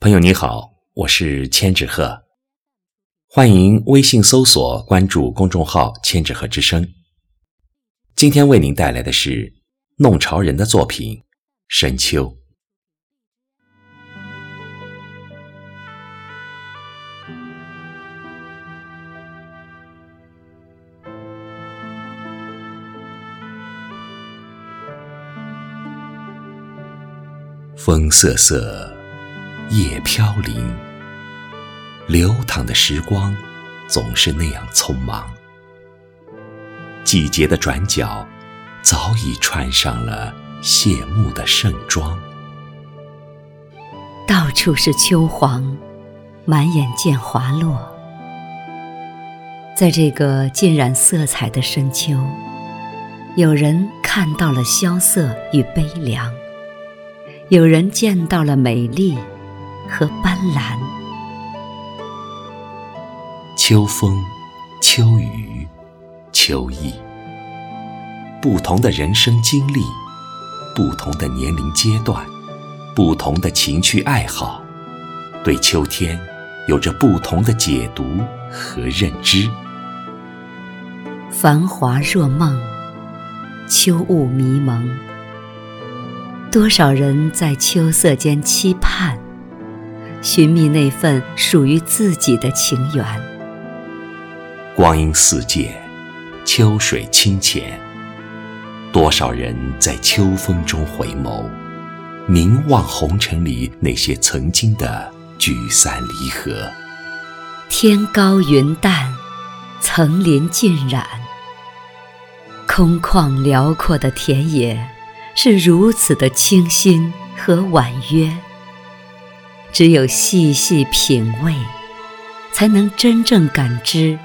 朋友你好，我是千纸鹤，欢迎微信搜索关注公众号“千纸鹤之声”。今天为您带来的是弄潮人的作品《深秋》。风瑟瑟。叶飘零，流淌的时光总是那样匆忙。季节的转角，早已穿上了谢幕的盛装。到处是秋黄，满眼见滑落。在这个浸染色彩的深秋，有人看到了萧瑟与悲凉，有人见到了美丽。和斑斓，秋风、秋雨、秋意，不同的人生经历，不同的年龄阶段，不同的情趣爱好，对秋天有着不同的解读和认知。繁华若梦，秋雾迷蒙，多少人在秋色间期盼。寻觅那份属于自己的情缘。光阴似箭，秋水清浅。多少人在秋风中回眸，凝望红尘里那些曾经的聚散离合。天高云淡，层林尽染。空旷辽阔的田野，是如此的清新和婉约。只有细细品味，才能真正感知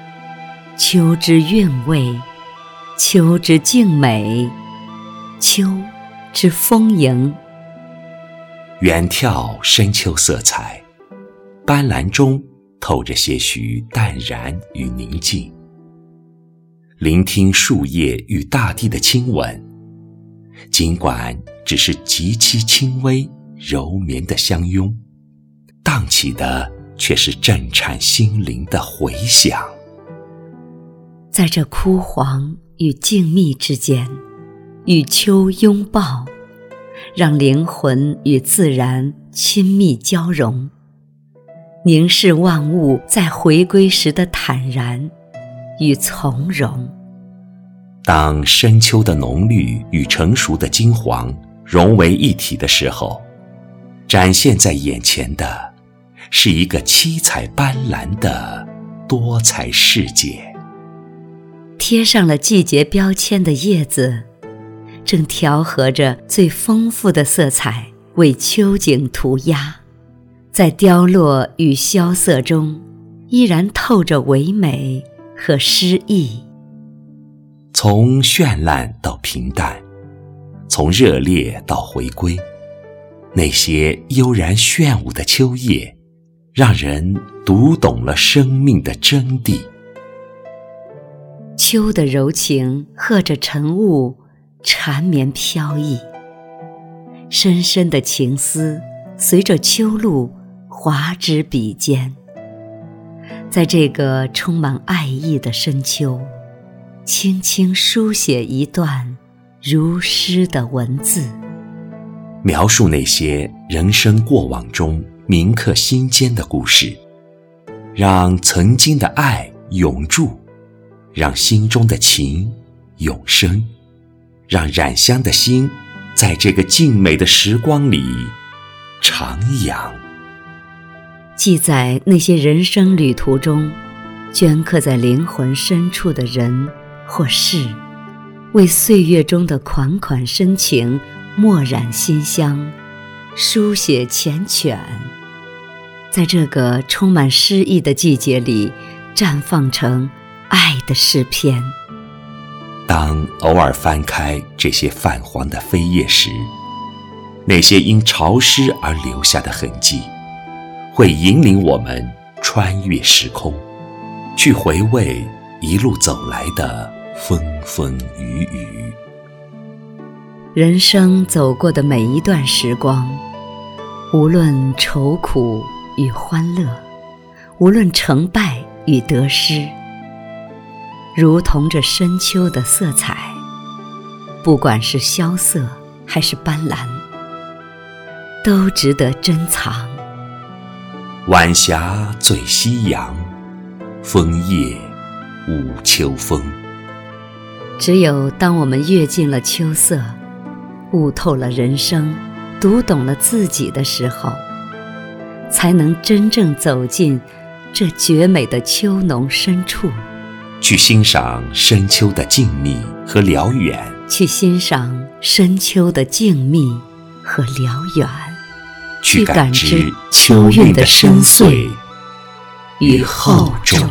秋之韵味，秋之静美，秋之丰盈。远眺深秋色彩，斑斓中透着些许淡然与宁静。聆听树叶与大地的亲吻，尽管只是极其轻微、柔绵的相拥。荡起的却是震颤心灵的回响，在这枯黄与静谧之间，与秋拥抱，让灵魂与自然亲密交融，凝视万物在回归时的坦然与从容。当深秋的浓绿与成熟的金黄融为一体的时候，展现在眼前的。是一个七彩斑斓的多彩世界。贴上了季节标签的叶子，正调和着最丰富的色彩，为秋景涂鸦。在凋落与萧瑟中，依然透着唯美和诗意。从绚烂到平淡，从热烈到回归，那些悠然炫舞的秋叶。让人读懂了生命的真谛。秋的柔情和着晨雾，缠绵飘逸。深深的情思随着秋露滑指笔尖。在这个充满爱意的深秋，轻轻书写一段如诗的文字，描述那些人生过往中。铭刻心间的故事，让曾经的爱永驻，让心中的情永生，让染香的心在这个静美的时光里徜徉。记载那些人生旅途中镌刻在灵魂深处的人或事，为岁月中的款款深情墨染心香。书写缱绻，在这个充满诗意的季节里，绽放成爱的诗篇。当偶尔翻开这些泛黄的扉页时，那些因潮湿而留下的痕迹，会引领我们穿越时空，去回味一路走来的风风雨雨。人生走过的每一段时光，无论愁苦与欢乐，无论成败与得失，如同这深秋的色彩，不管是萧瑟还是斑斓，都值得珍藏。晚霞醉夕阳，枫叶舞秋风。只有当我们阅尽了秋色，悟透了人生，读懂了自己的时候，才能真正走进这绝美的秋浓深处，去欣赏深秋的静谧和辽远，去欣赏深秋的静谧和辽远，去感知秋韵的深邃与厚重。